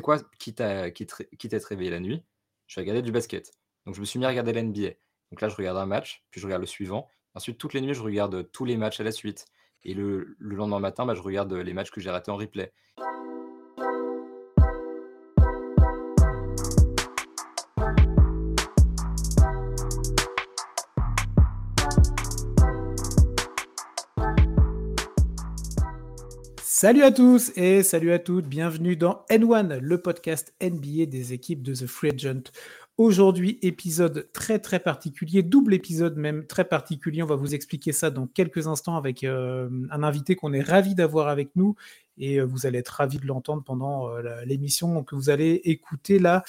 quoi? Quitte à quitte quitte à être réveillé la nuit, je vais regarder du basket. Donc je me suis mis à regarder la NBA. Donc là, je regarde un match, puis je regarde le suivant. Ensuite, toutes les nuits, je regarde, tous les matchs à la suite et le le lendemain matin, bah, je regarde, les matchs que j'ai ratés en replay. Salut à tous et salut à toutes, bienvenue dans N1, le podcast NBA des équipes de The Free Agent. Aujourd'hui, épisode très très particulier, double épisode même très particulier. On va vous expliquer ça dans quelques instants avec euh, un invité qu'on est ravi d'avoir avec nous et euh, vous allez être ravi de l'entendre pendant euh, l'émission que vous allez écouter là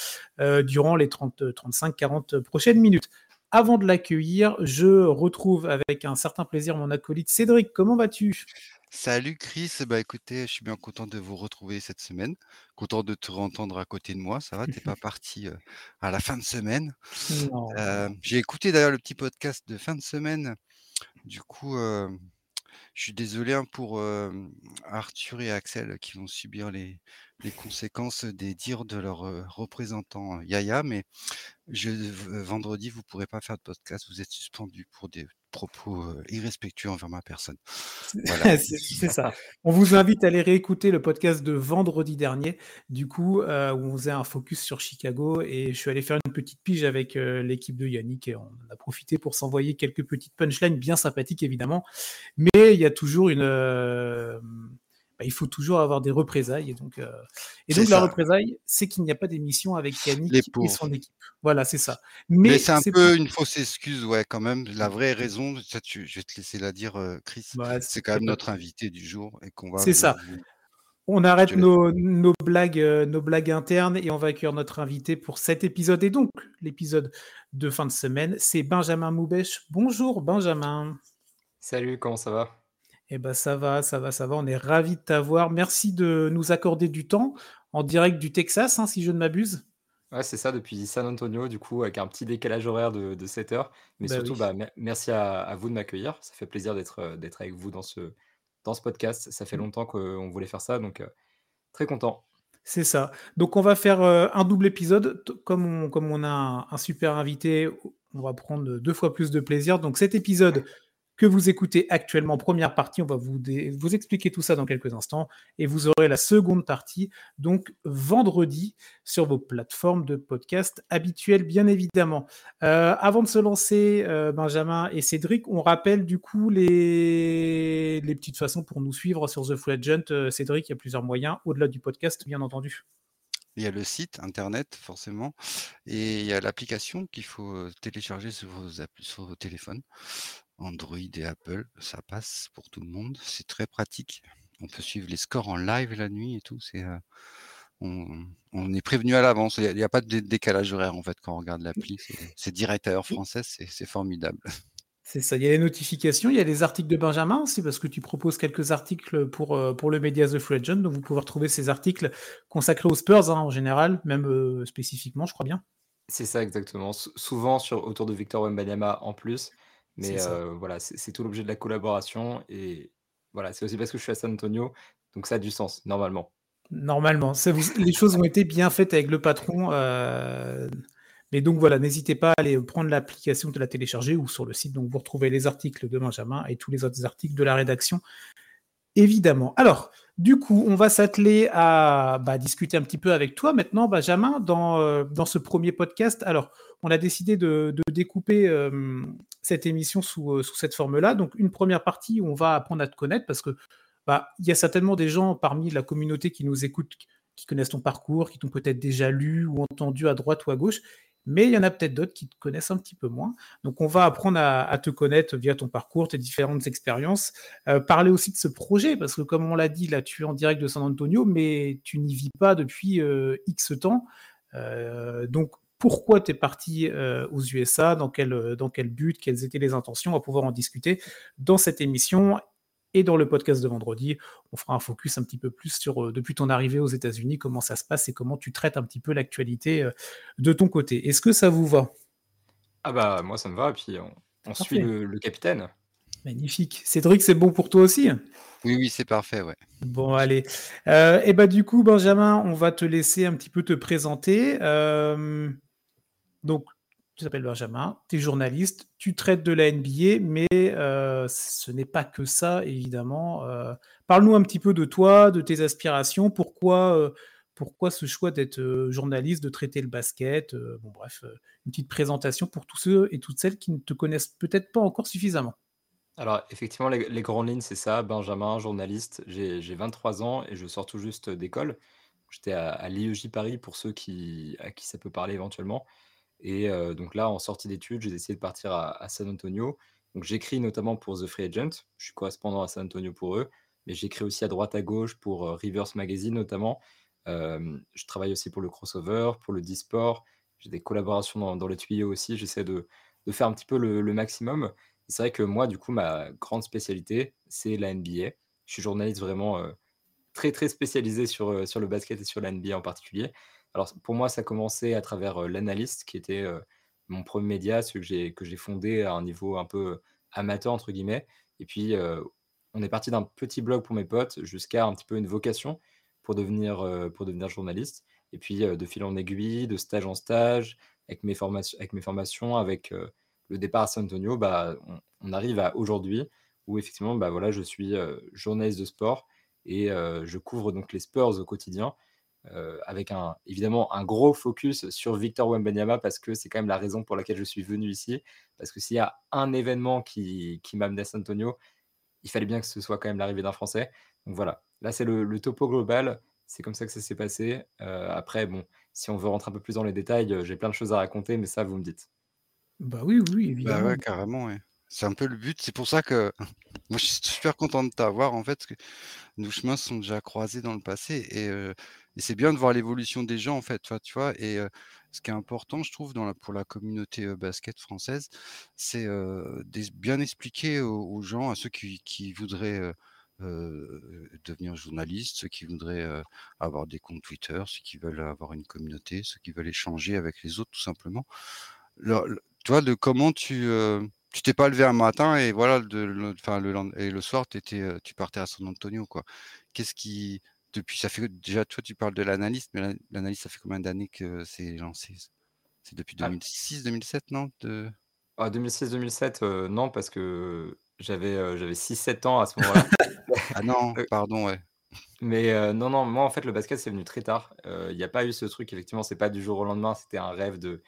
durant les 30, 35, 40 prochaines minutes. Avant de l'accueillir, je retrouve avec un certain plaisir mon acolyte Cédric. Comment vas-tu? Salut Chris, bah écoutez, je suis bien content de vous retrouver cette semaine. Content de te entendre à côté de moi. Ça va, t'es pas parti à la fin de semaine. j'ai écouté d'ailleurs le petit podcast de fin de semaine. Du coup, je suis désolé hein, pour Arthur et Axel qui vont subir les, conséquences des dires de leur représentant Yaya, mais vendredi, vous pourrez pas faire de podcast. Vous êtes suspendu pour des propos irrespectueux envers ma personne. c'est ça. On vous invite à aller réécouter le podcast de vendredi dernier, du coup, où on faisait un focus sur Chicago et je suis allé faire une petite pige avec l'équipe de Yannick et on a profité pour s'envoyer quelques petites punchlines bien sympathiques évidemment, mais il y a toujours une bah, il faut toujours avoir des représailles. Et donc, euh, et donc la représaille, c'est qu'il n'y a pas d'émission avec Yannick et son équipe. Voilà, c'est ça. Mais, c'est un peu une fausse excuse, ouais, quand même. La vraie raison, ça, je vais te laisser la dire, euh, Chris. Bah, c'est quand même notre invité du jour et qu'on va. C'est ça. On arrête nos, blagues, euh, nos blagues internes et on va accueillir notre invité pour cet épisode et donc l'épisode de fin de semaine. C'est Benjamin Moubèche. Bonjour Benjamin. Salut, comment ça va? Eh ben ça va, ça va, ça va. On est ravis de t'avoir. Merci de nous accorder du temps en direct du Texas, hein, si je ne m'abuse. Ouais, c'est ça, depuis San Antonio, du coup, avec un petit décalage horaire de, de 7 heures. Mais bah surtout, bah, merci à, vous de m'accueillir. Ça fait plaisir d'être euh, d'être avec vous dans ce, dans ce podcast. Ça fait mmh. longtemps qu'on voulait faire ça, donc euh, très content. C'est ça. Donc, on va faire euh, un double épisode. Comme on, comme on a un super invité, on va prendre deux fois plus de plaisir. Donc, cet épisode que vous écoutez actuellement. Première partie, on va vous, vous expliquer tout ça dans quelques instants. Et vous aurez la seconde partie, donc vendredi, sur vos plateformes de podcast habituelles, bien évidemment. Euh, avant de se lancer, euh, Benjamin et Cédric, on rappelle du coup les, les petites façons pour nous suivre sur The Full Agent. Euh, Cédric, il y a plusieurs moyens, au-delà du podcast, bien entendu. Il y a le site internet, forcément, et il y a l'application qu'il faut télécharger sur vos, sur vos téléphones. Android et Apple, ça passe pour tout le monde. C'est très pratique. On peut suivre les scores en live la nuit et tout. C'est, euh, on, est prévenu à l'avance. Il n'y a, pas de décalage horaire en fait quand on regarde l'appli. C'est direct à heure française. C'est formidable. C'est ça. Il y a les notifications, il y a les articles de Benjamin aussi, parce que tu proposes quelques articles pour, euh, pour le Media The Free Agent. Donc vous pouvez retrouver ces articles consacrés aux Spurs hein, en général, même euh, spécifiquement, je crois bien. C'est ça, exactement. souvent sur, autour de Victor Wembanyama en plus. Mais voilà, c'est tout l'objet de la collaboration et voilà, c'est aussi parce que je suis à San Antonio, donc ça a du sens, normalement. Normalement, les choses ont été bien faites avec le patron, mais donc voilà, n'hésitez pas à aller prendre l'application, de la télécharger ou sur le site, donc vous retrouvez les articles de Benjamin et tous les autres articles de la rédaction, évidemment. Alors, du coup, on va s'atteler à bah, discuter un petit peu avec toi maintenant, Benjamin, dans, dans ce premier podcast. Alors, on a décidé de, découper euh, cette émission euh, sous, cette forme-là. Donc, une première partie où on va apprendre à te connaître parce que bah, il y a certainement des gens parmi la communauté qui nous écoutent, qui connaissent ton parcours, qui t'ont peut-être déjà lu ou entendu à droite ou à gauche. Mais il y en a peut-être d'autres qui te connaissent un petit peu moins. Donc, on va apprendre à, te connaître via ton parcours, tes différentes expériences. Euh, parler aussi de ce projet, parce que comme on l'a dit, là, tu es en direct de San Antonio, mais tu n'y vis pas depuis X temps. donc, pourquoi tu es parti euh, aux USA, dans quel, euh, dans quel but, quelles étaient les intentions, on va pouvoir en discuter dans cette émission. Et dans le podcast de vendredi, on fera un focus un petit peu plus sur, euh, depuis ton arrivée aux États-Unis, comment ça se passe et comment tu traites un petit peu l'actualité de ton côté. Est-ce que ça vous va? Ah bah moi ça me va, et puis on, suit le, capitaine. Magnifique. Cédric, c'est bon pour toi aussi? Oui, oui, c'est parfait, ouais. Bon, allez. Euh, et bah du coup, Benjamin, on va te laisser un petit peu te présenter. Euh, donc, tu t'appelles Benjamin, tu es journaliste, tu traites de la NBA, mais euh, ce n'est pas que ça, évidemment. Parle-nous un petit peu de toi, de tes aspirations, pourquoi, pourquoi ce choix d'être journaliste, de traiter le basket. bon, bref, une petite présentation pour tous ceux et toutes celles qui ne te connaissent peut-être pas encore suffisamment. Alors, effectivement, les, grandes lignes, c'est ça. Benjamin, journaliste, j'ai 23 ans et je sors tout juste d'école. J'étais à, à l'IEJ Paris pour ceux qui, à qui ça peut parler éventuellement. Et donc là, en sortie d'études, j'ai décidé de partir à, San Antonio. Donc j'écris notamment pour The Free Agent. Je suis correspondant à San Antonio pour eux. Mais j'écris aussi à droite à gauche pour euh, Rivers Magazine notamment. Je travaille aussi pour le crossover, pour le D-Sport. J'ai des collaborations dans, le tuyau aussi. J'essaie de, faire un petit peu le, maximum c'est vrai que moi, du coup, ma grande spécialité, c'est la NBA. Je suis journaliste vraiment très, très spécialisé sur, euh, sur le basket et sur la NBA en particulier. Alors, pour moi, ça a commencé à travers euh, l'analyste, qui était mon premier média, celui que j'ai fondé à un niveau un peu amateur, entre guillemets. Et puis, on est parti d'un petit blog pour mes potes jusqu'à un petit peu une vocation pour devenir, pour devenir journaliste. Et puis, de fil en aiguille, de stage en stage, avec mes, formations, avec mes formations, avec le départ à San Antonio, bah, on, arrive à aujourd'hui où effectivement, bah, voilà, je suis euh, journaliste de sport et euh, je couvre donc les Spurs au quotidien. Euh, avec un, évidemment un gros focus sur Victor Wembanyama parce que c'est quand même la raison pour laquelle je suis venu ici. Parce que s'il y a un événement qui, qui m'a amené à San Antonio, il fallait bien que ce soit quand même l'arrivée d'un Français. Donc voilà, là c'est le, topo global, c'est comme ça que ça s'est passé. après, bon, si on veut rentrer un peu plus dans les détails, j'ai plein de choses à raconter, mais ça, vous me dites. Bah oui, oui, Bah évidemment. ouais, carrément, ouais. C'est un peu le but. C'est pour ça que moi, je suis super content de t'avoir, en fait, nos chemins sont déjà croisés dans le passé et, c'est bien de voir l'évolution des gens, en fait, tu vois. Et ce qui est important, je trouve, pour la communauté basket française, c'est bien expliquer aux, gens, à ceux qui, voudraient devenir journalistes, ceux qui voudraient avoir des comptes Twitter, ceux qui veulent avoir une communauté, ceux qui veulent échanger avec les autres, tout simplement tu vois, de comment tu euh, tu t'es pas levé un matin et voilà, de, le, enfin, le, et le soir, étais, euh, tu partais à San Antonio, quoi. Qu'est-ce qui, depuis, ça fait déjà, toi, tu parles de l'analyste, mais l'analyste, ça fait combien d'années que c'est lancé? C'est depuis 2006, 2007, non de... 2006-2007, ah, euh, non, parce que j'avais j'avais 6-7 ans à ce moment-là. ah non, pardon, ouais. Mais non, non, moi, en fait, le basket, c'est venu très tard. Il n'y a pas eu ce truc, effectivement, c'est pas du jour au lendemain, c'était un rêve de,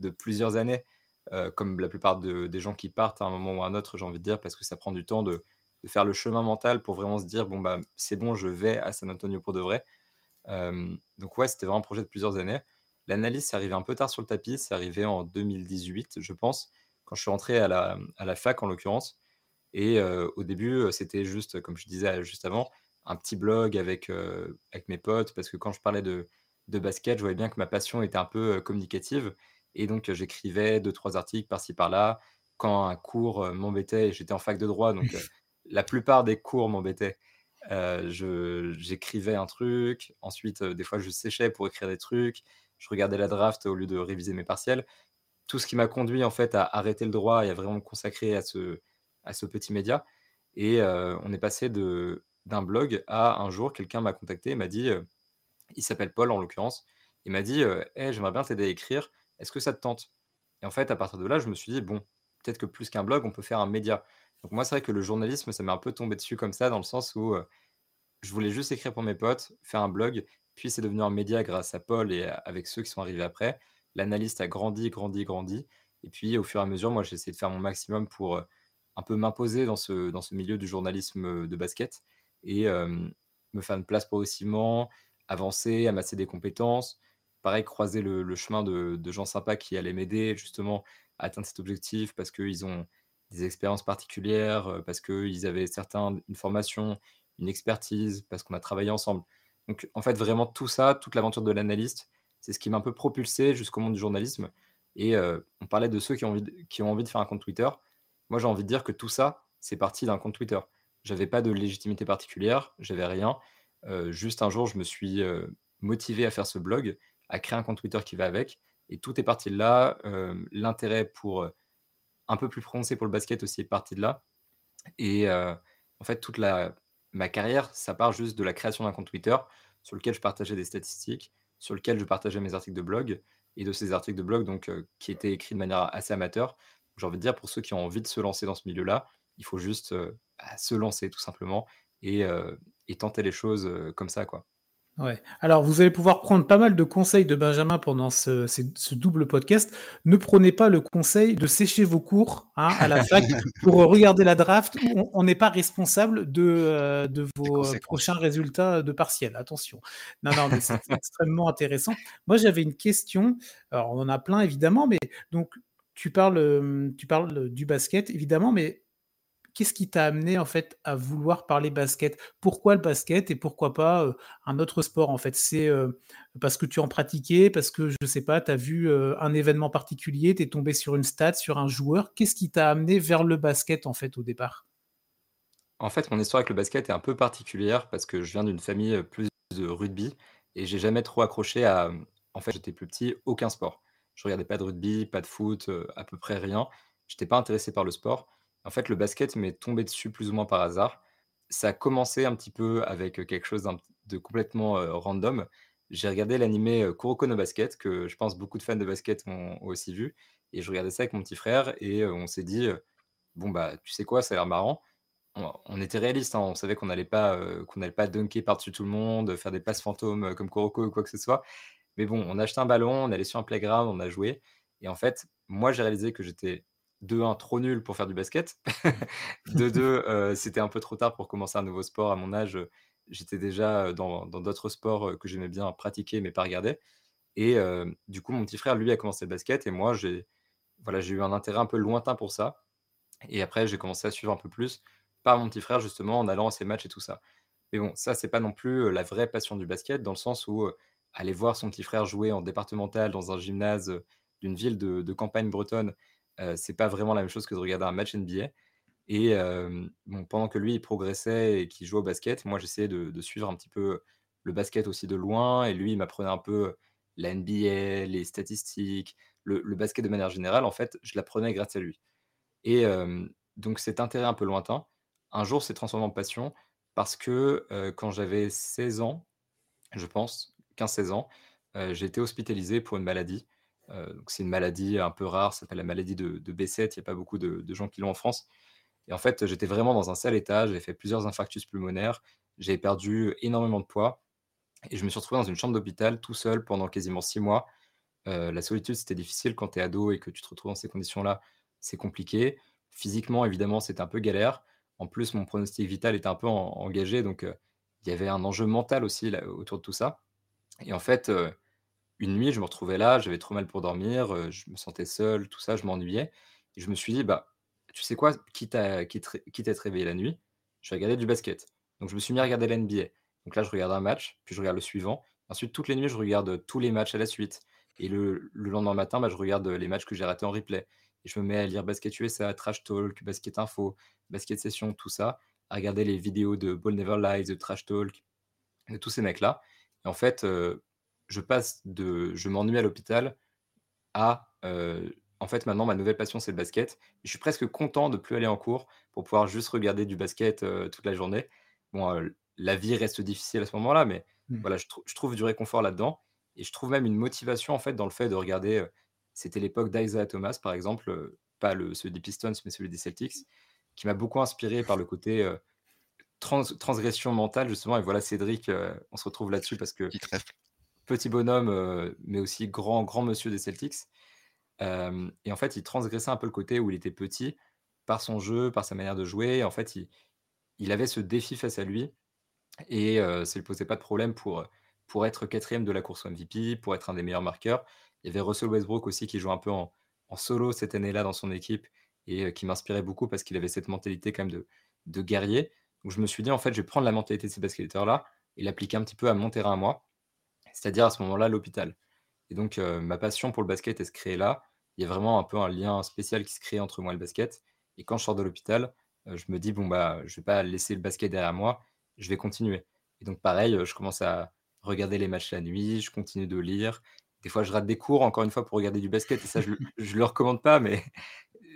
de plusieurs années. Euh, comme la plupart des gens qui partent à un moment ou à un autre, j'ai envie de dire, parce que ça prend du temps de, faire le chemin mental pour vraiment se dire bon bah c'est bon, je vais à San Antonio pour de vrai. Euh, donc ouais, c'était vraiment un projet de plusieurs années. L'analyse, c'est arrivé un peu tard sur le tapis, c'est arrivé en 2018, je pense, quand je suis rentré à la, à la fac en l'occurrence. Et euh, au début, c'était juste, comme je disais juste avant, un petit blog avec, avec mes potes, parce que quand je parlais de, de basket, je voyais bien que ma passion était un peu communicative. Et donc, j'écrivais deux, trois articles par-ci, par-là. Quand un cours m'embêtait, j'étais en fac de droit, donc la plupart des cours m'embêtaient. j'écrivais un truc, ensuite, des fois, je séchais pour écrire des trucs, je regardais la draft au lieu de réviser mes partiels. Tout ce qui m'a conduit, en fait, à arrêter le droit et à vraiment me consacrer à ce, à ce petit média. Et on est passé d'un blog à un jour, quelqu'un m'a contacté m'a dit, il s'appelle Paul en l'occurrence, il m'a dit hey, J'aimerais bien t'aider à écrire, est-ce que ça te tente? Et en fait, à partir de là, je me suis dit, bon, peut-être que plus qu'un blog, on peut faire un média. Donc moi, c'est vrai que le journalisme, ça m'est un peu tombé dessus comme ça, dans le sens où euh, je voulais juste écrire pour mes potes, faire un blog, puis c'est devenu un média grâce à Paul et avec ceux qui sont arrivés après. L'analyste a grandi, grandi, grandi. Et puis, au fur et à mesure, moi, j'ai essayé de faire mon maximum pour euh, un peu m'imposer dans ce, dans ce milieu du journalisme euh, de basket et me faire une place progressivement, avancer, amasser des compétences, pareil, croiser le, chemin de, gens sympas qui allaient m'aider justement à atteindre cet objectif parce qu'ils ont des expériences particulières, euh, parce qu'ils avaient certains, une formation, une expertise, parce qu'on a travaillé ensemble. Donc en fait, vraiment tout ça, toute l'aventure de l'analyste, c'est ce qui m'a un peu propulsé jusqu'au monde du journalisme. Et euh, on parlait de ceux qui ont, envie de, qui ont envie de faire un compte Twitter. Moi, j'ai envie de dire que tout ça, c'est parti d'un compte Twitter. J'avais pas de légitimité particulière, j'avais rien. Euh, juste un jour, je me suis motivé à faire ce blog à créer un compte Twitter qui va avec. Et tout est parti de là. Euh, l'intérêt pour euh, un peu plus prononcé pour le basket aussi est parti de là. et en fait, toute la ma carrière, ça part juste de la création d'un compte Twitter sur lequel je partageais des statistiques, sur lequel je partageais mes articles de blog et de ces articles de blog donc qui étaient écrits de manière assez amateur. J'ai envie de dire pour ceux qui ont envie de se lancer dans ce milieu-là, il faut juste, bah, se lancer tout simplement et et tenter les choses, comme ça, quoi. Ouais. Alors, vous allez pouvoir prendre pas mal de conseils de Benjamin pendant ce, ce, double podcast. Ne prenez pas le conseil de sécher vos cours hein, à la fac pour regarder la draft. On n'est pas responsable de, euh, de vos prochains résultats de partiel. Attention. Non, non, mais c'est extrêmement intéressant. Moi, j'avais une question. Alors, on en a plein, évidemment, mais donc, tu parles, tu parles du basket, évidemment, mais qu'est-ce qui t'a amené en fait à vouloir parler basket? Pourquoi le basket et pourquoi pas euh, un autre sport en fait? C'est euh, parce que tu en pratiquais, parce que je sais pas, tu as vu euh, un événement particulier, tu es tombé sur une stat, sur un joueur. Qu'est-ce qui t'a amené vers le basket en fait au départ? En fait, mon histoire avec le basket est un peu particulière parce que je viens d'une famille plus de rugby et j'ai jamais trop accroché à. En fait, j'étais plus petit, aucun sport. Je regardais pas de rugby, pas de foot, à peu près rien. Je n'étais pas intéressé par le sport. En fait, le basket m'est tombé dessus plus ou moins par hasard. Ça a commencé un petit peu avec, quelque chose de complètement, random. J'ai regardé l'animé, Kuroko no Basket que je pense beaucoup de fans de basket ont aussi vu et je regardais ça avec mon petit frère et on s'est dit, «Bon, bah, tu sais quoi? Ça a l'air marrant». On était réalistes, hein, on savait qu'on n'allait pas, qu'on pas dunker par-dessus tout le monde, faire des passes fantômes, comme Kuroko ou quoi que ce soit. Mais bon, on a acheté un ballon, on allé sur un playground, on a joué et en fait, moi, j'ai réalisé que j'étais de 1 trop nul pour faire du basket. de 2 euh, c'était un peu trop tard pour commencer un nouveau sport à mon âge, j'étais déjà, dans d'autres sports, que j'aimais bien pratiquer mais pas regarder et du coup, mon petit frère, lui, a commencé le basket et moi, j'ai voilà, j'ai eu un intérêt un peu lointain pour ça et après j'ai commencé à suivre un peu plus par mon petit frère justement en allant à ses matchs et tout ça. Mais bon, ça, c'est pas non plus, la vraie passion du basket dans le sens où, aller voir son petit frère jouer en départemental dans un gymnase, d'une ville de de campagne bretonne c'est pas vraiment la même chose que de regarder un match NBA et pendant que lui, il progressait et qu'il jouait au basket, moi, j'essayais de suivre un petit peu le basket aussi de loin et lui, il m'apprenait un peu la NBA, les statistiques, le basket de manière générale, en fait, je l'apprenais grâce à lui et donc cet intérêt un peu lointain, un jour, s'est transformé en passion parce que, quand j'avais 16 ans, je pense, 15-16 ans, j'ai été hospitalisé pour une maladie euh, c'est une maladie un peu rare, ça s'appelle la maladie de, B7. Il n'y a pas beaucoup de, gens qui l'ont en France. Et en fait, j'étais vraiment dans un sale état. J'ai fait plusieurs infarctus pulmonaires. J'ai perdu énormément de poids. Et je me suis retrouvé dans une chambre d'hôpital tout seul pendant quasiment six mois. Euh, la solitude, c'était difficile quand tu es ado et que tu te retrouves dans ces conditions-là. C'est compliqué. Physiquement, évidemment, c'était un peu galère. En plus, mon pronostic vital était un peu engagé. Donc, euh, il y avait un enjeu mental aussi autour de tout ça. Et en fait, une nuit, je me retrouvais là, j'avais trop mal pour dormir, je me sentais seul, tout ça, je m'ennuyais et je me suis dit: «Bah, tu sais quoi? Quitte à quitte quitte à être réveillé la nuit, je vais regarder du basket». Donc je me suis mis à regarder la NBA. Donc là, je regarde un match, puis je regarde le suivant. Ensuite, toutes les nuits, je regarde, tous les matchs à la suite et le le lendemain matin, bah, je regarde, les matchs que j'ai ratés en replay et je me mets à lire Basket USA, Trash Talk, Basket Info, Basket Session, tout ça, à regarder les vidéos de Ball Never Lies, de Trash Talk, de tous ces mecs-là et en fait, je passe de je m'ennuie à l'hôpital à, en fait, maintenant, ma nouvelle passion, c'est le basket. je suis presque content de plus aller en cours pour pouvoir juste regarder du basket, toute la journée. Bon, la vie reste difficile à ce moment-là, mais mmh. voilà, je trouve du réconfort là-dedans et je trouve même une motivation, en fait, dans le fait de regarder, c'était l'époque d'Isaiah Thomas, par exemple, pas le celui des Pistons, mais celui des Celtics, qui m'a beaucoup inspiré par le côté, transgression mentale, justement et voilà, Cédric, on se retrouve là-dessus parce que petit bonhomme, euh, mais aussi grand, monsieur des Celtics. Euh, et en fait, il transgressait un peu le côté où il était petit par son jeu, par sa manière de jouer. En fait, il, avait ce défi face à lui et euh, ça ne lui posait pas de problème pour, pour être quatrième de la course MVP, pour être un des meilleurs marqueurs. Il y avait Russell Westbrook aussi qui jouait un peu en, solo cette année-là dans son équipe et qui m'inspirait beaucoup parce qu'il avait cette mentalité quand même de, de guerrier. Donc je me suis dit, en fait, je vais prendre la mentalité de ces basketteurs-là et l'appliquer un petit peu à mon terrain à moi c'est-à-dire à ce moment-là l'hôpital. Et donc ma passion pour le basket, elle se crée là. Il y a vraiment un peu un lien spécial qui se crée entre moi et le basket. Et quand je sors de l'hôpital, je me dis bon bah je vais pas laisser le basket derrière moi, je vais continuer. Et donc pareil, je commence à regarder les matchs la nuit, je continue de lire. Des fois, je rate des cours, encore une fois, pour regarder du basket. Et ça, je ne le recommande pas, mais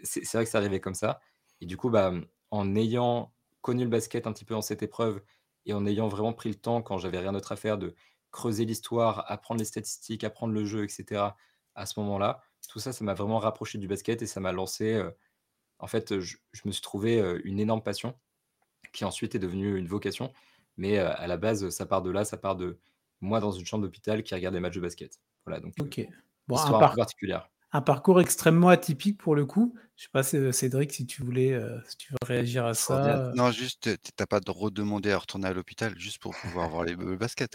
c'est vrai que ça arrivait comme ça. Et du coup, bah, en ayant connu le basket un petit peu en cette épreuve et en ayant vraiment pris le temps, quand j'avais rien d'autre à faire, de creuser l'histoire, apprendre les statistiques, apprendre le jeu, etc. à ce moment-là, tout ça, ça m'a vraiment rapproché du basket et ça m'a lancé. en fait, je, me suis trouvé une énorme passion qui ensuite est devenue une vocation. Mais à la base, ça part de là, ça part de moi dans une chambre d'hôpital qui regarde des matchs de basket. Voilà, donc Ok. Bon, histoire un peu particulière. Un parcours extrêmement atypique pour le coup. Je sais pas, Cédric, si tu voulais, si tu veux réagir à ça. Non, juste, tu n'as pas de redemander à retourner à l'hôpital juste pour pouvoir voir les baskets,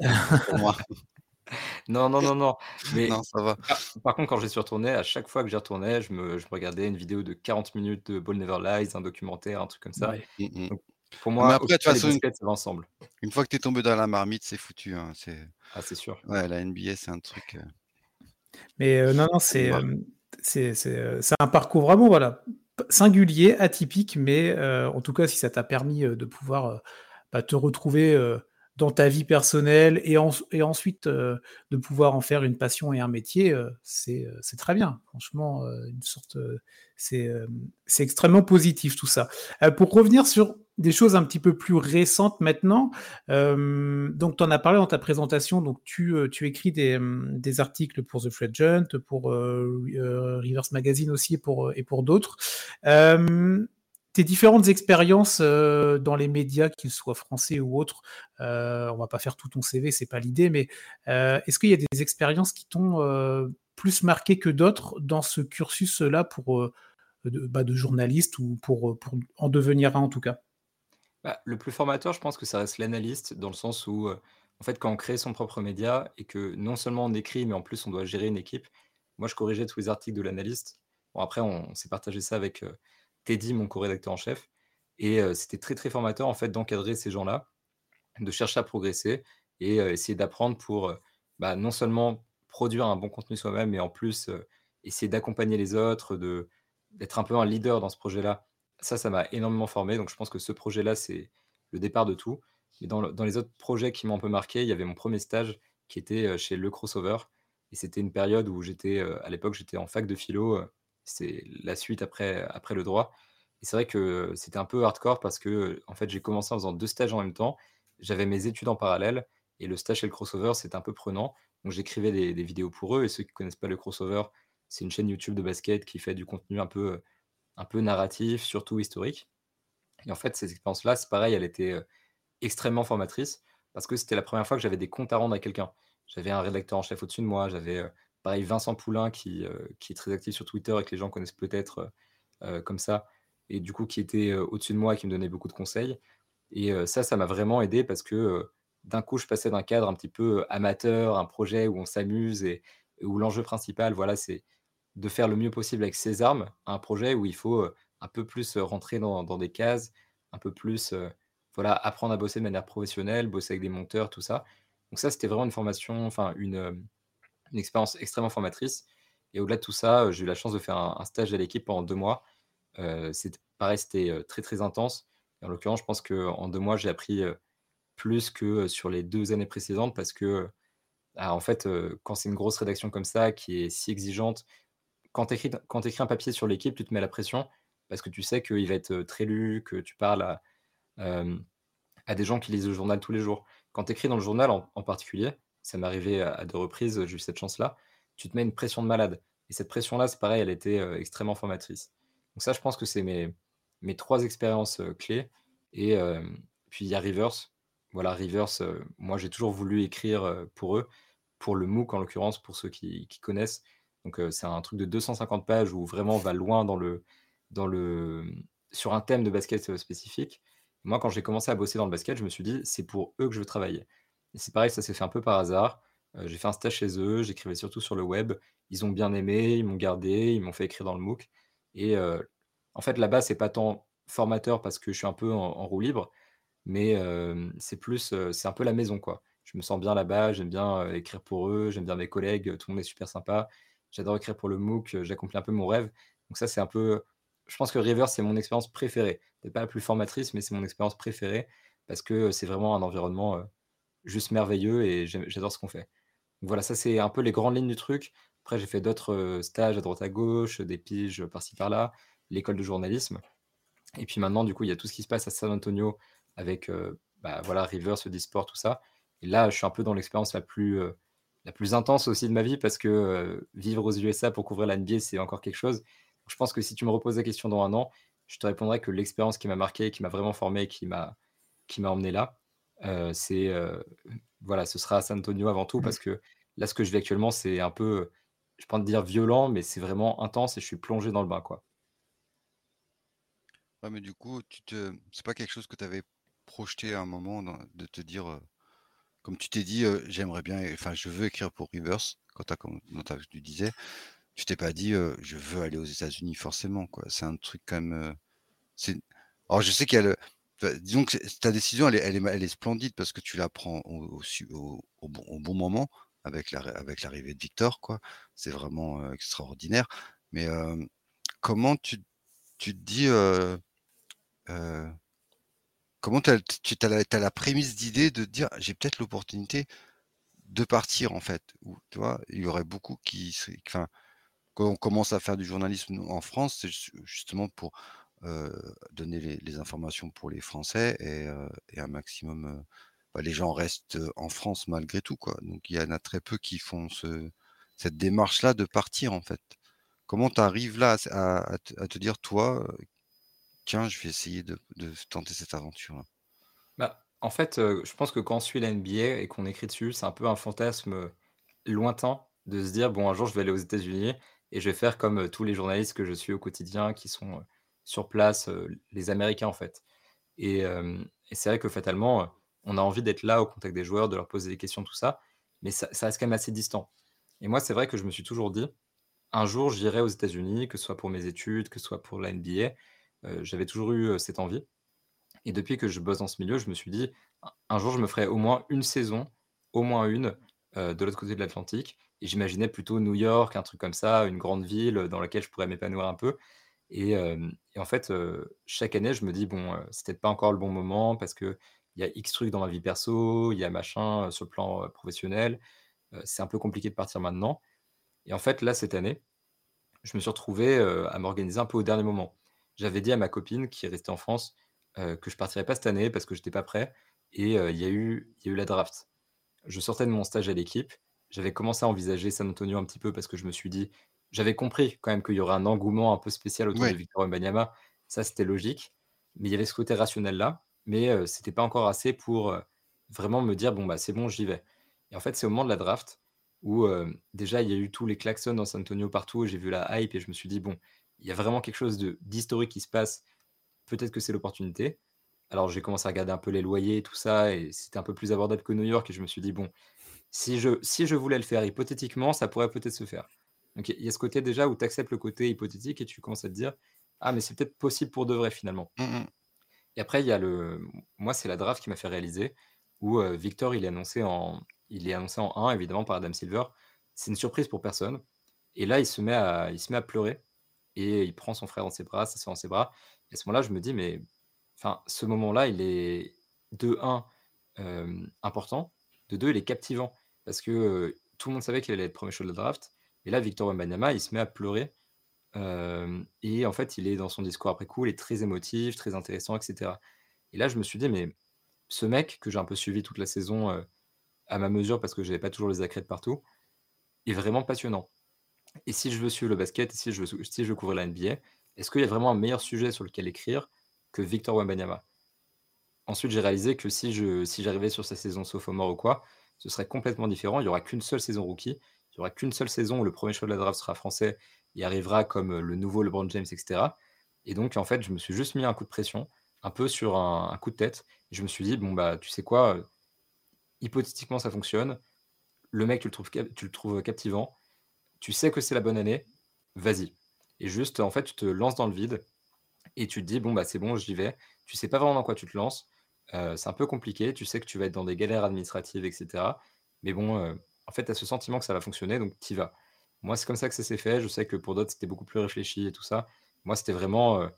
pour moi. Non, non, non, non. Mais Non, ça va. par contre, quand j'y suis retourné, à chaque fois que j'y retournais, je me, je me regardais une vidéo de 40 minutes de Ball Never Lies, un documentaire, un truc comme ça. Ouais. Mmh pour Mais moi, après, de toute les façon, une, baskets, c'est l'ensemble. une fois que tu es tombé dans la marmite, c'est foutu. hein, C'est, Ah, c'est sûr. ouais, la NBA, c'est un truc. euh, Mais euh, non, non, c'est euh, euh, c'est un parcours vraiment voilà singulier, atypique, mais en tout cas, si ça t'a permis de pouvoir bah, te retrouver dans ta vie personnelle et, en- et ensuite euh, de pouvoir en faire une passion et un métier, euh, c'est très bien. Franchement, euh, une sorte, c'est extrêmement positif tout ça. Pour revenir sur des choses un petit peu plus récentes maintenant, euh, donc, tu en as parlé dans ta présentation. Donc, tu, euh, écris des, hum, des articles pour The Fledgent, pour euh, euh, Reverse Magazine aussi et pour, euh, d'autres. Euh, tes différentes expériences euh, dans les médias, qu'ils soient français ou autres, euh, on va pas faire tout ton CV, c'est pas l'idée, mais euh, est-ce qu'il y a des expériences qui t'ont euh, plus marqué que d'autres dans ce cursus-là pour euh, de, bah, de journaliste ou pour, pour en devenir un en tout cas? Bah, le plus formateur, je pense que ça reste l'analyste, dans le sens où, en fait, quand on crée son propre média et que non seulement on écrit, mais en plus on doit gérer une équipe. Moi, je corrigeais tous les articles de l'analyste. Bon, après, on, s'est partagé ça avec Teddy, mon co-rédacteur en chef. Et c'était très, très formateur, en fait, d'encadrer ces gens-là, de chercher à progresser et essayer d'apprendre pour bah, non seulement produire un bon contenu soi-même, mais en plus essayer d'accompagner les autres, d'être un peu un leader dans ce projet-là. Ça, ça m'a énormément formé. Donc, je pense que ce projet-là, c'est le départ de tout. Mais dans, le- dans les autres projets qui m'ont un peu marqué, il y avait mon premier stage qui était chez Le Crossover. Et c'était une période où j'étais, à l'époque, j'étais en fac de philo. C'est la suite après, après le droit. Et c'est vrai que c'était un peu hardcore parce que, en fait, j'ai commencé en faisant deux stages en même temps. J'avais mes études en parallèle. Et le stage chez Le Crossover, c'était un peu prenant. Donc, j'écrivais des, des vidéos pour eux. Et ceux qui connaissent pas Le Crossover, c'est une chaîne YouTube de basket qui fait du contenu un peu, un peu narratif, surtout historique. Et en fait, cette expérience-là, c'est pareil, elle était euh, extrêmement formatrice parce que c'était la première fois que j'avais des comptes à rendre à quelqu'un. J'avais un rédacteur en chef au-dessus de moi, j'avais euh, pareil Vincent Poulain qui, euh, qui est très actif sur Twitter et que les gens connaissent peut-être comme ça, et du coup qui était au-dessus de moi et qui me donnait beaucoup de conseils. Et ça, ça m'a vraiment aidé parce que d'un coup, je passais d'un cadre un petit peu amateur, un projet où on s'amuse et où l'enjeu principal, voilà, c'est de faire le mieux possible avec ses armes, un projet où il faut euh, un peu plus euh, rentrer dans, dans des cases, un peu plus euh, voilà, apprendre à bosser de manière professionnelle, bosser avec des monteurs, tout ça. Donc ça, c'était vraiment une formation, enfin une, une expérience extrêmement formatrice. Et au-delà de tout ça, j'ai eu la chance de faire un, stage à l'équipe pendant deux mois. Euh, c'était pareil, c'était très très intense. En l'occurrence, je pense qu'en deux mois, j'ai appris plus que sur les deux années précédentes parce que, ah, en fait, quand c'est une grosse rédaction comme ça, qui est si exigeante, quand tu écris, un papier sur l'équipe, tu te mets la pression parce que tu sais qu'il va être très lu, que tu parles à, des gens qui lisent le journal tous les jours. Quand tu écris dans le journal en, particulier, ça m'est arrivé à, deux reprises, j'ai eu cette chance-là, tu te mets une pression de malade. Et cette pression-là, c'est pareil, elle était extrêmement formatrice. Donc ça, je pense que c'est mes, mes trois expériences clés. Et puis il y a Rivers. Voilà, Rivers, moi j'ai toujours voulu écrire pour eux, pour le MOOC en l'occurrence, pour ceux qui connaissent. Donc c'est un truc de 250 pages où vraiment on va loin dans le, dans le, sur un thème de basket spécifique. Moi, quand j'ai commencé à bosser dans le basket, je me suis dit, c'est pour eux que je veux travailler. C'est pareil, ça s'est fait un peu par hasard. J'ai fait un stage chez eux, j'écrivais surtout sur le web. Ils ont bien aimé, ils m'ont gardé, ils m'ont fait écrire dans le MOOC. Et en fait, là-bas, c'est pas tant formateur parce que je suis un peu en, roue libre, mais c'est plus, c'est un peu la maison, quoi. Je me sens bien là-bas, j'aime bien écrire pour eux, j'aime bien mes collègues, tout le monde est super sympa. J'adore écrire pour le MOOC, euh, j'accomplis un peu mon rêve. Donc ça, c'est un peu, je pense que River, c'est mon expérience préférée. Peut-être pas la plus formatrice, mais c'est mon expérience préférée parce que euh, c'est vraiment un environnement euh, juste merveilleux et j'adore ce qu'on fait. Donc voilà, ça c'est un peu les grandes lignes du truc. Après, j'ai fait d'autres euh, stages à droite à gauche, des piges par-ci par-là, l'école de journalisme. Et puis maintenant, du coup, il y a tout ce qui se passe à San Antonio avec, bah, voilà, Rivers, le sport tout ça. Et là, je suis un peu dans l'expérience la plus, la plus intense aussi de ma vie parce que, vivre aux USA pour couvrir la NBA, c'est encore quelque chose. Je pense que si tu me reposes la question dans un an, je te répondrai que l'expérience qui m'a marqué, qui m'a vraiment formé, qui m'a qui m'a emmené là, c'est, voilà, ce sera à San Antonio avant tout mmh. parce que là, ce que je vis actuellement, c'est un peu, je peux pas dire violent, mais c'est vraiment intense et je suis plongé dans le bain, quoi. Ouais, mais du coup, tu te c'est pas quelque chose que tu avais projeté à un moment de te dire, comme tu t'es dit, «J'aimerais bien enfin, je veux écrire pour Rivers», quand tu disais, tu t'es pas dit, «Je veux aller aux États-Unis» forcément, quoi. C'est un truc quand même, alors je sais qu'il y a le disons que ta décision elle est elle est splendide parce que tu la prends au bon au bon moment avec avec l'arrivée de Victor, quoi. C'est vraiment, extraordinaire. Mais, comment tu tu te dis, comment tu as la prémisse d'idée de dire: «J'ai peut-être l'opportunité de partir», en fait? Ou tu? Il y aurait beaucoup qui enfin, quand on commence à faire du journalisme en France, c'est justement pour, donner les informations pour les Français et un maximum, bah, les gens restent, en France malgré tout, quoi. Donc il y en a très peu qui font ce cette démarche-là de partir, en fait. Comment tu arrives là à te dire: «Toi, tiens, je vais essayer de tenter cette aventure-là»? Bah, en fait, je pense que quand on suit la NBA et qu'on écrit dessus, c'est un peu un fantasme, lointain de se dire: «Bon, un jour, je vais aller aux États-Unis et je vais faire comme, tous les journalistes que je suis au quotidien qui sont, sur place, les Américains, en fait». Et et c'est vrai que fatalement, on a envie d'être là au contact des joueurs, de leur poser des questions, tout ça, mais ça ça reste quand même assez distant. Et moi, c'est vrai que je me suis toujours dit: «Un jour, j'irai aux États-Unis, que ce soit pour mes études, que ce soit pour la NBA». Heu, j'avais toujours eu, cette envie. Et depuis que je bosse dans ce milieu, je me suis dit: «Un jour, je me ferai au moins une saison, au moins une, heu, de l'autre côté de l'Atlantique» et j'imaginais plutôt New York, un truc comme ça, une grande ville, dans laquelle je pourrais m'épanouir un peu. Et en fait, chaque année, je me dis: «Bon, heu, c'est peut-être pas encore le bon moment parce qu'il y a X trucs dans ma vie perso, il y a machin, sur le plan, professionnel, c'est un peu compliqué de partir maintenant» et en fait, là, cette année, je me suis retrouvé, à m'organiser un peu au dernier moment. J'avais dit à ma copine qui est restée en France, heu, que je partirais pas cette année parce que j'étais pas prêt et heu, il y a eu il y a eu la draft. Je sortais de mon stage à l'équipe, j'avais commencé à envisager San Antonio un petit peu parce que je me suis dit j'avais compris quand même qu'il y aurait un engouement un peu spécial autour de Victor Wembanyama, ça c'était logique, mais il y avait ce côté rationnel là, mais heu, c'était pas encore assez pour, heu, vraiment me dire: «Bon, bah, c'est bon, j'y vais» et en fait, c'est au moment de la draft où, déjà il y a eu tous les klaxons dans San Antonio partout j'ai vu la hype et je me suis dit: «Bon, il y a vraiment quelque chose de d'historique qui se passe, peut-être que c'est l'opportunité». Alors j'ai commencé à regarder un peu les loyers et tout ça et c'était un peu plus abordable que New York et je me suis dit: «Bon, si je si je voulais le faire hypothétiquement, ça pourrait peut-être se faire». Donc il y a ce côté déjà où tu acceptes le côté hypothétique et tu commences à te dire: «Ah mais c'est peut-être possible pour de vrai finalement». Mmh mh. Et après il y a le moi c'est la draft qui m'a fait réaliser où, heu, Victor il est annoncé en il est annoncé en 1 évidemment par Adam Silver. C'est une surprise pour personne et là il se met à il se met à pleurer et il prend son frère dans ses bras, sa sœur dans ses bras. Et à ce moment-là je me dis: «Mais» enfin ce moment-là il est de 1, hem, important, de 2 il est captivant. Parce que, heu, tout le monde savait qu'il allait être 1er choix de la draft. Et là Victor Wembanyama il se met à pleurer, hem et en fait il est dans son discours après coup, il est très émotif, très intéressant et cetera. Et là je me suis dit: «Mais ce mec que j'ai un peu suivi toute la saison, à ma mesure parce que j'avais pas toujours les accrès de partout, est vraiment passionnant et si je veux suivre le basket et si je veux couvrir la NBA, est-ce qu'il y a vraiment un meilleur sujet sur lequel écrire que Victor Wembanyama?» Ensuite, j'ai réalisé que si si j'arrivais sur sa saison sophomore ou quoi, ce serait complètement différent. Il y aura qu'une seule saison rookie. Il y aura qu'une seule saison où le 1er choix de la draft sera français et arrivera comme, le nouveau LeBron James et cetera et donc en fait, je me suis juste mis un coup de pression, un peu sur un coup de tête et je me suis dit: «Bon, bah, tu sais quoi, hypothétiquement ça fonctionne, le mec tu le trouves tu le trouves captivant, tu sais que c'est la bonne année, vas-y» et juste en fait, tu te lances dans le vide et tu te dis: «Bon, bah, c'est bon, j'y vais». Tu sais pas vraiment dans quoi tu te lances, heu, c'est un peu compliqué, tu sais que tu vas être dans des galères administratives et cetera mais bon, heu, en fait, tu as ce sentiment que ça va fonctionner donc tu y vas. Moi, c'est comme ça que ça s'est fait. Je sais que pour d'autres, c'était beaucoup plus réfléchi et tout ça. Moi, c'était vraiment, heu,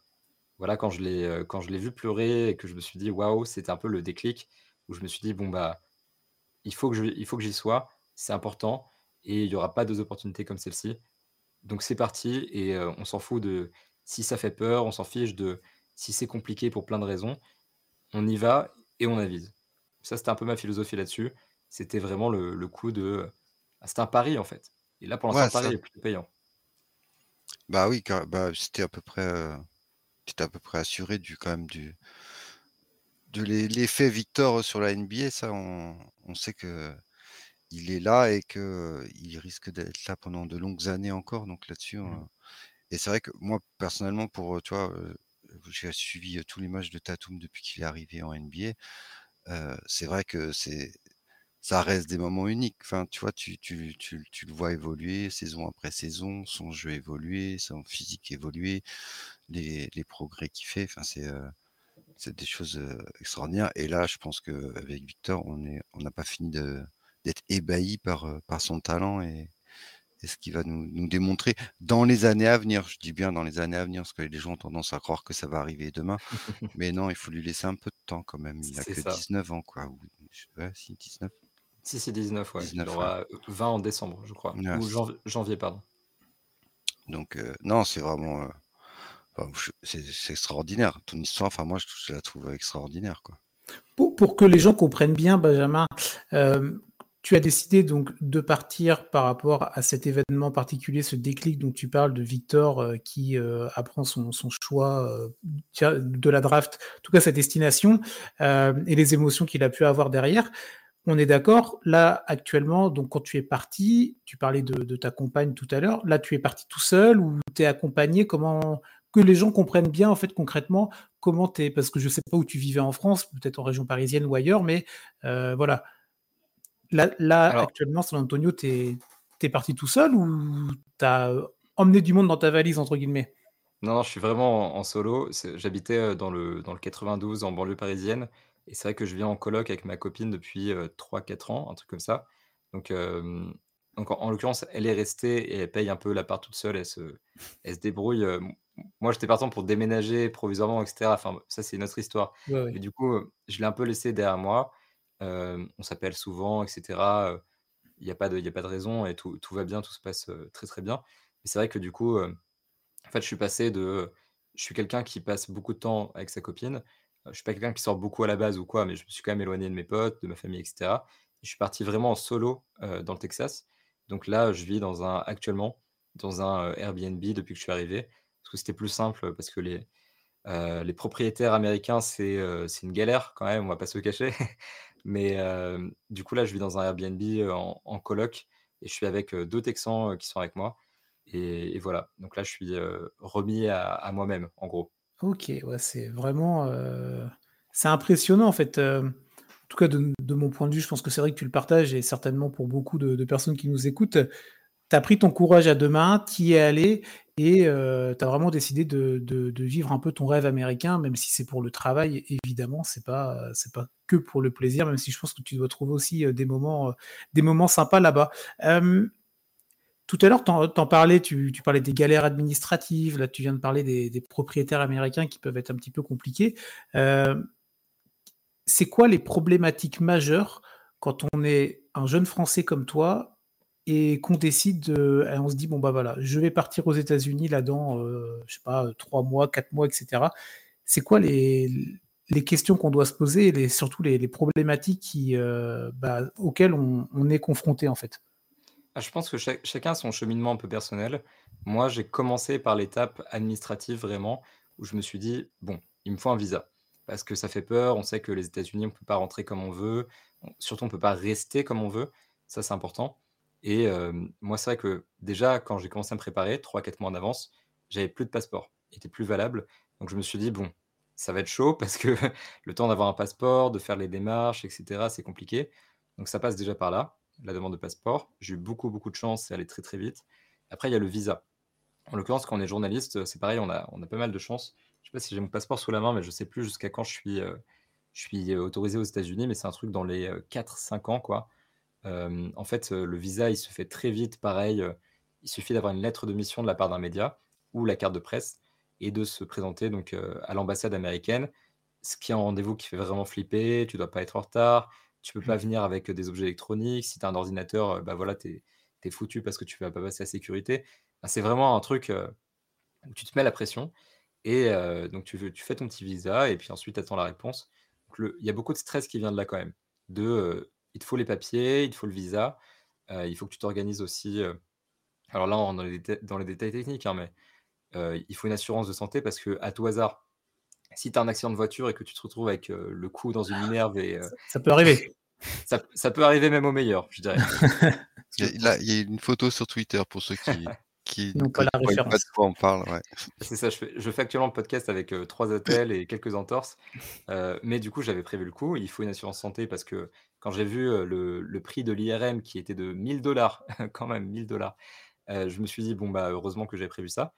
voilà, quand je l'ai, quand je l'ai vu pleurer et que je me suis dit: «Waouh!» c'était un peu le déclic où je me suis dit: «Bon, bah, il faut que j'y sois, c'est important et il y aura pas 2 opportunités comme celle-ci, donc c'est parti et on s'en fout de si ça fait peur, on s'en fiche de si c'est compliqué pour plein de raisons, on y va et on avise. Ça, c'était un peu ma philosophie là-dessus. C'était vraiment le, coup de. Ah, c'était un pari en fait. Et là, pour l'instant, le pari est plutôt payant. Bah oui, bah, c'était à peu près, euh, à peu près assuré du quand même du de l'effet Victor sur la NBA. Ça, on, on sait que il est là et que il risque d'être là pendant de longues années encore. Donc là-dessus, mmh. et c'est vrai que moi personnellement, pour toi, j'ai suivi tous les matchs de Tatum depuis qu'il est arrivé en NBA. c'est vrai que c'est ça reste des moments uniques. Enfin, tu vois, tu, tu, tu, tu, le vois évoluer saison après saison, son jeu évoluer, son physique évoluer, les, les progrès qu'il fait. Enfin, c'est c'est des choses extraordinaires. Et là, je pense qu'avec Victor, on est on n'a pas fini d'être ébahi par, par son talent et, et ce qu'il va nous, nous, démontrer dans les années à venir. Je dis bien dans les années à venir, parce que les gens ont tendance à croire que ça va arriver demain. Mais non, il faut lui laisser un peu de temps quand même. Il n'a que 19 ans, quoi. Ouais, si, 19. Si, c'est 19, ouais. il aura 20 en décembre, je crois. Ou janvier, pardon. Donc, non, c'est vraiment. c'est extraordinaire. Ton histoire, enfin, moi, je, la trouve extraordinaire, quoi. Pour, pour, que les gens comprennent bien, Benjamin, euh, tu as décidé donc de partir par rapport à cet événement particulier, ce déclic dont tu parles de Victor euh, qui euh, apprend son, choix euh, de la draft, en tout cas sa destination et les émotions qu'il a pu avoir derrière. On est d'accord, là actuellement, donc quand tu es parti, tu parlais de, ta compagne tout à l'heure, là tu es parti tout seul ou tu es accompagné, comment que les gens comprennent bien en fait concrètement comment tu es, parce que je ne sais pas où tu vivais en France, peut-être en région parisienne ou ailleurs, mais voilà, Là, actuellement, San Antonio, tu es, parti tout seul ou tu as emmené du monde dans ta valise, entre guillemets? Non, non, je suis vraiment en, solo. J'habitais euh, dans le, dans le 92, en banlieue parisienne. Et c'est vrai que je viens en coloc avec ma copine depuis 3-4 euh, ans, un truc comme ça. Donc, donc en, l'occurrence, elle est restée et elle paye un peu la part toute seule. Elle se, elle se débrouille. moi, j'étais partant pour déménager provisoirement, etc. Enfin, ça, c'est une autre histoire. Mais du coup, je l'ai un peu laissé derrière moi on s'appelle souvent, etc. Il n'y a, pas de, y a pas de raison et tout, tout va bien, tout se passe très très bien. Mais c'est vrai que du coup, en fait, je suis passé de. Je suis quelqu'un qui passe beaucoup de temps avec sa copine. Je suis pas quelqu'un qui sort beaucoup à la base ou quoi, mais je me suis quand même éloigné de mes potes, de ma famille, etc. je suis parti vraiment en solo dans le Texas. Donc là, je vis dans un, actuellement dans un Airbnb depuis que je suis arrivé. Parce que c'était plus simple, parce que les, les propriétaires américains, c'est une galère quand même, on va pas se cacher. Mais du coup, là, je vis dans un Airbnb en, coloc et je suis avec deux Texans qui sont avec moi. Et, voilà. Donc là, je suis remis à, moi-même, en gros. Ok, ouais, c'est vraiment. c'est impressionnant, en fait. en tout cas, de, mon point de vue, je pense que c'est vrai que tu le partages et certainement pour beaucoup de, de personnes qui nous écoutent tu as pris ton courage à deux mains, tu y es allé et euh, tu as vraiment décidé de, vivre un peu ton rêve américain, même si c'est pour le travail, évidemment, c'est pas, c'est pas que pour le plaisir, même si je pense que tu dois trouver aussi euh, des moments, euh, des moments sympas là-bas. tout à l'heure, tu parlais, tu, parlais des galères administratives, là tu viens de parler des, propriétaires américains qui peuvent être un petit peu compliqués. c'est quoi les problématiques majeures quand on est un jeune Français comme toi et qu'on décide de, on se dit bon bah voilà, je vais partir aux États-Unis là dans, euh, je sais pas, trois mois, quatre mois, etc. C'est quoi les, les questions qu'on doit se poser et surtout les, problématiques qui, euh, bah, auxquelles on, est confronté en fait? Ah, Je pense que chacun a son cheminement un peu personnel. Moi, j'ai commencé par l'étape administrative vraiment, où je me suis dit bon, il me faut un visa parce que ça fait peur. On sait que les États-Unis, on peut pas rentrer comme on veut, surtout on peut pas rester comme on veut. Ça, c'est important. Et moi, c'est vrai que déjà, quand j'ai commencé à me préparer, 3-4 mois en avance, j'avais plus de passeport. Il était plus valable. Donc je me suis dit: «Bon, ça va être chaud parce que le temps d'avoir un passeport, de faire les démarches et cetera, c'est compliqué». Donc ça passe déjà par là, la demande de passeport. J'ai eu beaucoup, beaucoup de chance, c'est allé très, très vite. Après, il y a le visa. En l'occurrence, quand on est journaliste, c'est pareil, on a on a pas mal de chance. Je sais pas si j'ai mon passeport sous la main, mais je sais plus jusqu'à quand je suis, je suis, autorisé aux États-Unis, mais c'est un truc dans les, 4-5 ans, quoi en fait, le visa, il se fait très vite, pareil, il suffit d'avoir une lettre de mission de la part d'un média ou la carte de presse et de se présenter donc, à l'ambassade américaine. Ce qui est un rendez-vous qui fait vraiment flipper, tu dois pas être en retard, tu peux pas mmh. venir avec, des objets électroniques. Si tu as un ordinateur, bah, voilà, tu es foutu parce que tu vas pas passer la sécurité. c'est vraiment un truc, où tu te mets la pression Et donc tu, tu fais ton petit visa et puis ensuite tu attends la réponse. il y a beaucoup de stress qui vient de là quand même. De, il te faut les papiers, il te faut le visa, il faut que tu t'organises aussi. alors là, on est dans les, dans les détails techniques, hein, mais il faut une assurance de santé parce que à tout hasard, si tu as un accident de voiture et que tu te retrouves avec le cou dans une minerve et ça, peut arriver. Ça, ça, peut arriver même au meilleur, je dirais. il, y a, il y a une photo sur Twitter pour ceux qui, qui n'ont pas la référence. Pas de quoi on parle. Ouais. C'est ça, je fais, je fais, actuellement le podcast avec trois hôtels et quelques entorses. mais du coup, j'avais prévu le coup. Il faut une assurance santé parce que quand j'ai vu le, prix de l'IRM qui était de 1000 dollars, quand même 1000 dollars, je me suis dit, bon, bah, heureusement que j'ai prévu ça.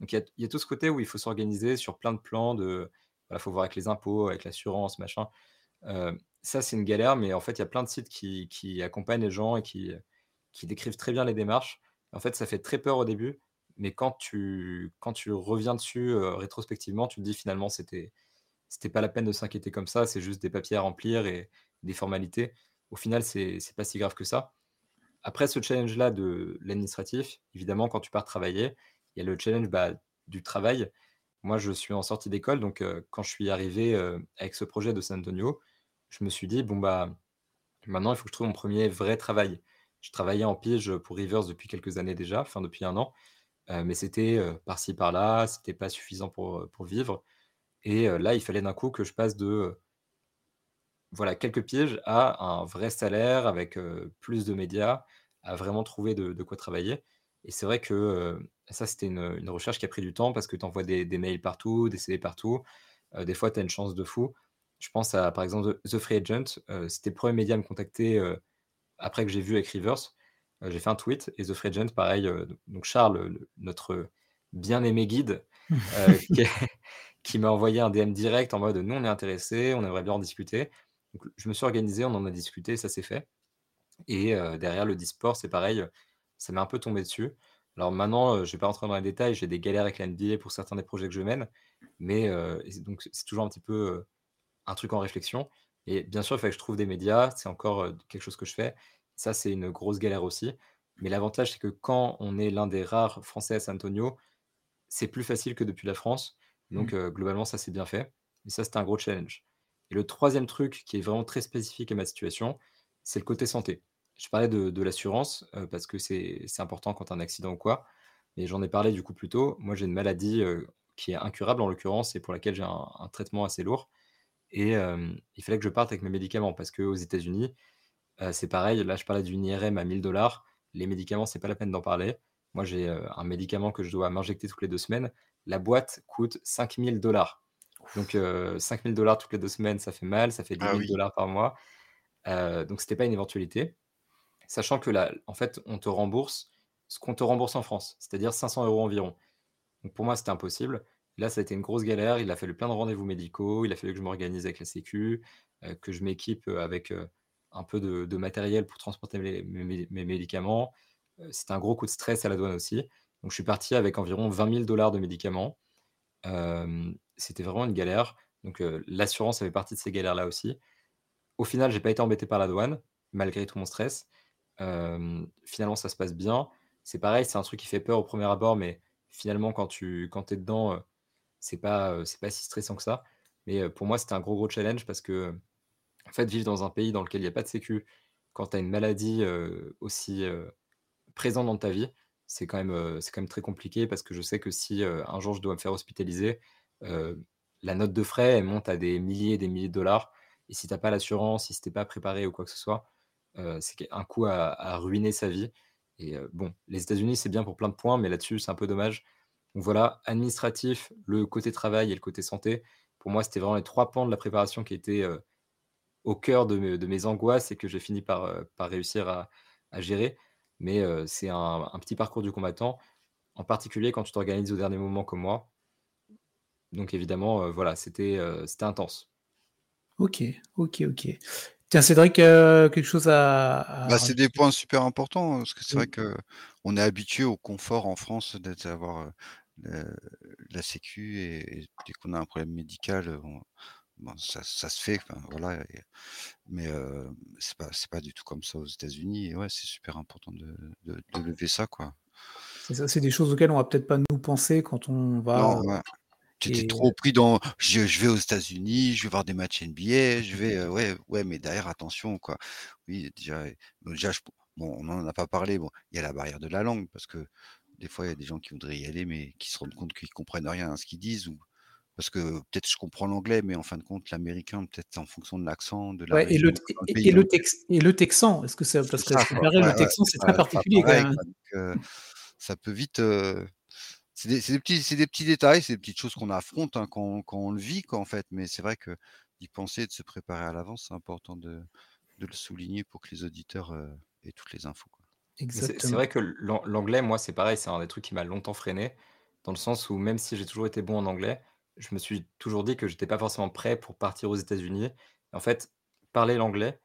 Donc il y, a, tout ce côté où il faut s'organiser sur plein de plans. De, il faut voir avec les impôts, avec l'assurance, machin. Ça, c'est une galère, mais en fait, il y a plein de sites qui, accompagnent les gens et qui, décrivent très bien les démarches. En fait, ça fait très peur au début, mais quand tu, quand tu reviens dessus rétrospectivement, tu te dis finalement, c'était c'était pas la peine de s'inquiéter comme ça, c'est juste des papiers à remplir et des formalités. Au final, c'est pas si grave que ça. Après ce challenge-là de l'administratif, évidemment, quand tu pars travailler, il y a le challenge bah, du travail. Moi, je suis en sortie d'école, donc quand je suis arrivé avec ce projet de San Antonio, je me suis dit, bon, bah, maintenant, il faut que je trouve mon premier vrai travail. Je travaillais en pige pour Rivers depuis quelques années déjà, enfin depuis un an, mais c'était par-ci par-là, c'était pas suffisant pour, pour vivre. Et là, il fallait d'un coup que je passe de voilà, quelques pièges à un vrai salaire avec plus de médias, à vraiment trouver de, de quoi travailler. Et c'est vrai que ça, c'était une, recherche qui a pris du temps parce que tu envoies des, mails partout, des CV partout. des fois, tu as une chance de fou. Je pense à, par exemple, The Free Agent. c'était le premier média à me contacter après que j'ai vu avec Rivers. j'ai fait un tweet et The Free Agent, pareil. donc, Charles, notre bien-aimé guide, qui, m'a envoyé un DM direct en mode Nous, on est intéressé, on aimerait bien en discuter. Donc, je me suis organisé, on en a discuté, ça s'est fait. Et derrière le Disport, c'est pareil ça m'est un peu tombé dessus. Alors maintenant, je ne vais pas rentrer dans les détails, j'ai des galères avec la NBA pour certains des projets que je mène, mais donc c'est toujours un petit peu un truc en réflexion. Et bien sûr, il faut que je trouve des médias, c'est encore quelque chose que je fais. Ça, c'est une grosse galère aussi. Mais l'avantage, c'est que quand on est l'un des rares Français à San Antonio, c'est plus facile que depuis la France. Donc, mmh. globalement, ça, c'est bien fait. Et ça, c'est un gros challenge. Et le troisième truc qui est vraiment très spécifique à ma situation, c'est le côté santé. Je parlais de, l'assurance parce que c'est important quand as un accident ou quoi. Mais j'en ai parlé du coup plus tôt. Moi, j'ai une maladie qui est incurable en l'occurrence et pour laquelle j'ai un, traitement assez lourd. Et il fallait que je parte avec mes médicaments parce qu'aux États-Unis, c'est pareil. Là, je parlais d'une IRM à 1000 dollars. Les médicaments, c'est pas la peine d'en parler. Moi, j'ai un médicament que je dois m'injecter toutes les deux semaines. La boîte coûte 5000 dollars. Donc, 5000 dollars toutes les deux semaines, ça fait mal. Ça fait 10 000 ah dollars par mois. donc, c'était pas une éventualité sachant que là, en fait, on te rembourse ce qu'on te rembourse en France, c'est-à-dire 500 euros environ. Donc pour moi, c'était impossible. Là, ça a été une grosse galère. Il a fallu plein de rendez-vous médicaux. Il a fallu que je m'organise avec la Sécu, euh, que je m'équipe euh, avec euh, un peu de, matériel pour transporter mes, médicaments. c'était un gros coup de stress à la douane aussi. Donc je suis parti avec environ 20 000 dollars de médicaments. c'était vraiment une galère. Donc l'assurance avait partie de ces galères-là aussi. Au final, je n'ai pas été embêté par la douane, malgré tout mon stress finalement, ça se passe bien. C'est pareil, c'est un truc qui fait peur au premier abord, mais finalement, quand tu quand es dedans, c'est pas, pas si stressant que ça. Mais pour moi, c'était un gros, gros challenge parce que, en vivre dans un pays dans lequel il y a pas de sécu, quand tu as une maladie, aussi, présente dans ta vie, c'est quand même, quand même très compliqué parce que je sais que si, un jour je dois me faire hospitaliser, la note de frais, monte à des milliers et des milliers de dollars et si tu as pas l'assurance, si tu pas préparé ou quoi que ce soit, c'est un coup à, ruiner sa vie. Et bon, les États-Unis, c'est bien pour plein de points, mais là-dessus, c'est un peu dommage. Donc voilà, administratif, le côté travail et le côté santé. Pour moi, c'était vraiment les trois pans de la préparation qui étaient au cœur de mes, angoisses et que j'ai fini par réussir à, gérer. Mais c'est un, petit parcours du combattant, en particulier quand tu t'organises au dernier moment comme moi. Donc évidemment, voilà, c'était intense. Ok, ok, ok. Tiens, Cédric, euh, quelque chose à. Bah, c'est des points super importants, parce que c'est vrai que on est habitué au confort en France d'avoir la Sécu et, dès qu'on a un problème médical, ça, se fait, voilà. mais c'est pas, pas du tout comme ça aux États-Unis. Et ouais, c'est super important de, lever ça, quoi. C'est ça, c'est des choses auxquelles on va peut-être pas nous penser quand on va Tu étais trop pris dans je, vais aux États-Unis, je vais voir des matchs NBA, je vais ouais ouais mais derrière attention quoi. Oui déjà déjà bon on n'en a pas parlé bon il y a la barrière de la langue parce que des fois il y a des gens qui voudraient y aller mais qui se rendent compte qu'ils comprennent rien à ce qu'ils disent ou parce que peut-être je comprends l'anglais, mais en fin de compte, l'américain, peut-être en fonction de l'accent, de la. et, le, et, le et, le, texan, est-ce que c'est parce que le texan, c'est très particulier quand même. Euh, ça peut vite. Euh, c'est des, des, petits, des petits détails, c'est des petites choses qu'on affronte hein, quand, quand, on le vit, quoi, en fait. Mais c'est vrai que d'y penser, de se préparer à l'avance, c'est important de, de, le souligner pour que les auditeurs euh, aient toutes les infos. C'est vrai que l'anglais, moi, c'est pareil, c'est un des trucs qui m'a longtemps freiné, dans le sens où même si j'ai toujours été bon en anglais, je me suis toujours dit que j'étais pas forcément prêt pour partir aux États-Unis. En fait, parler l'anglais,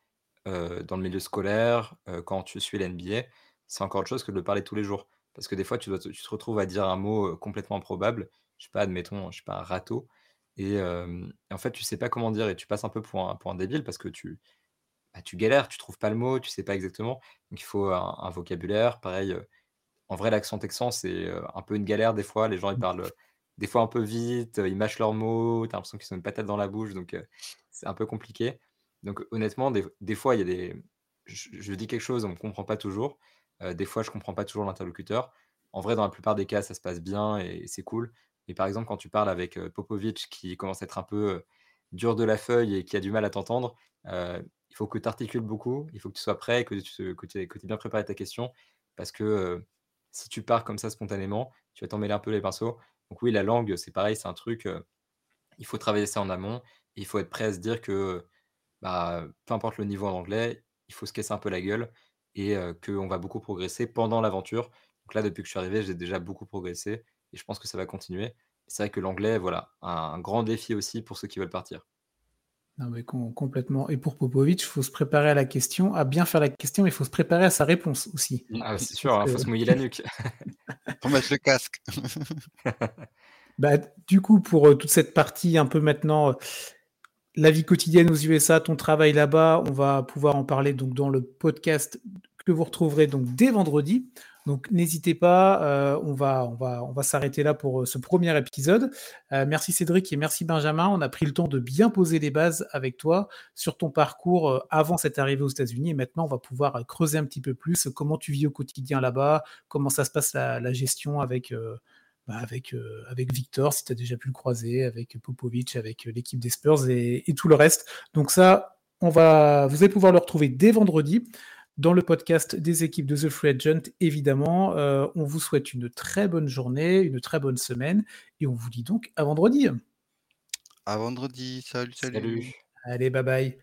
euh, dans le milieu scolaire, euh, quand tu suis l'NBA, c'est encore autre chose que de le parler tous les jours. Parce que des fois, tu dois te tu te retrouves à dire un mot, euh, complètement improbable. Je sais pas, admettons, je sais pas, un râteau et en fait, tu sais pas comment dire et tu passes un peu pour un pour un débile parce que tu, bah, tu galères, tu trouves pas le mot, tu sais pas exactement. Donc il faut un vocabulaire. Pareil, en vrai, l'accent texan, c'est, un peu une galère des fois. Les gens, ils mmh. parlent, des fois un peu vite, ils mâchent leurs mots, tu as l'impression qu'ils ont une patate dans la bouche, donc c'est un peu compliqué. Donc honnêtement, des, fois, il y a des. Je, dis quelque chose, on ne comprend pas toujours. des fois, je ne comprends pas toujours l'interlocuteur. En vrai, dans la plupart des cas, ça se passe bien et, c'est cool. Mais par exemple, quand tu parles avec Popovic, qui commence à être un peu dur de la feuille et qui a du mal à t'entendre, il faut que tu articules beaucoup, il faut que tu sois prêt, que tu que aies, bien préparé ta question. Parce que si tu pars comme ça spontanément, tu vas t'en mêler un peu les pinceaux. Donc oui, la langue, c'est pareil, c'est un truc, il faut travailler ça en amont. il faut être prêt à se dire que, bah, peu importe le niveau en anglais, il faut se casser un peu la gueule et qu'on va beaucoup progresser pendant l'aventure. Donc là, depuis que je suis arrivé, j'ai déjà beaucoup progressé et je pense que ça va continuer. C'est vrai que l'anglais, voilà, un grand défi aussi pour ceux qui veulent partir. Non, mais complètement. Et pour Popovic, il faut se préparer à la question, à bien faire la question, mais il faut se préparer à sa réponse aussi. Ah, c'est sûr, il hein, faut se mouiller la nuque. Pour mettre le casque. bah, du coup, pour euh, toute cette partie un peu maintenant, euh, la vie quotidienne aux USA, ton travail là-bas, on va pouvoir en parler donc dans le podcast que vous retrouverez donc dès vendredi. Donc n'hésitez pas, euh, on va, on va, on va s'arrêter là pour euh, ce premier épisode. Euh, merci Cédric et merci Benjamin. On a pris le temps de bien poser les bases avec toi sur ton parcours avant cette arrivée aux États-Unis. Et maintenant, on va pouvoir creuser un petit peu plus comment tu vis au quotidien là-bas, comment ça se passe la, gestion avec, bah, avec, avec Victor, si tu as déjà pu le croiser, avec Popovic, avec l'équipe des Spurs et, et, tout le reste. Donc ça, on va, vous allez pouvoir le retrouver dès vendredi dans le podcast des équipes de The Free Agent, évidemment. Euh, on vous souhaite une très bonne journée, une très bonne semaine, et on vous dit donc à vendredi. À vendredi, salut, salut. Allez, bye bye.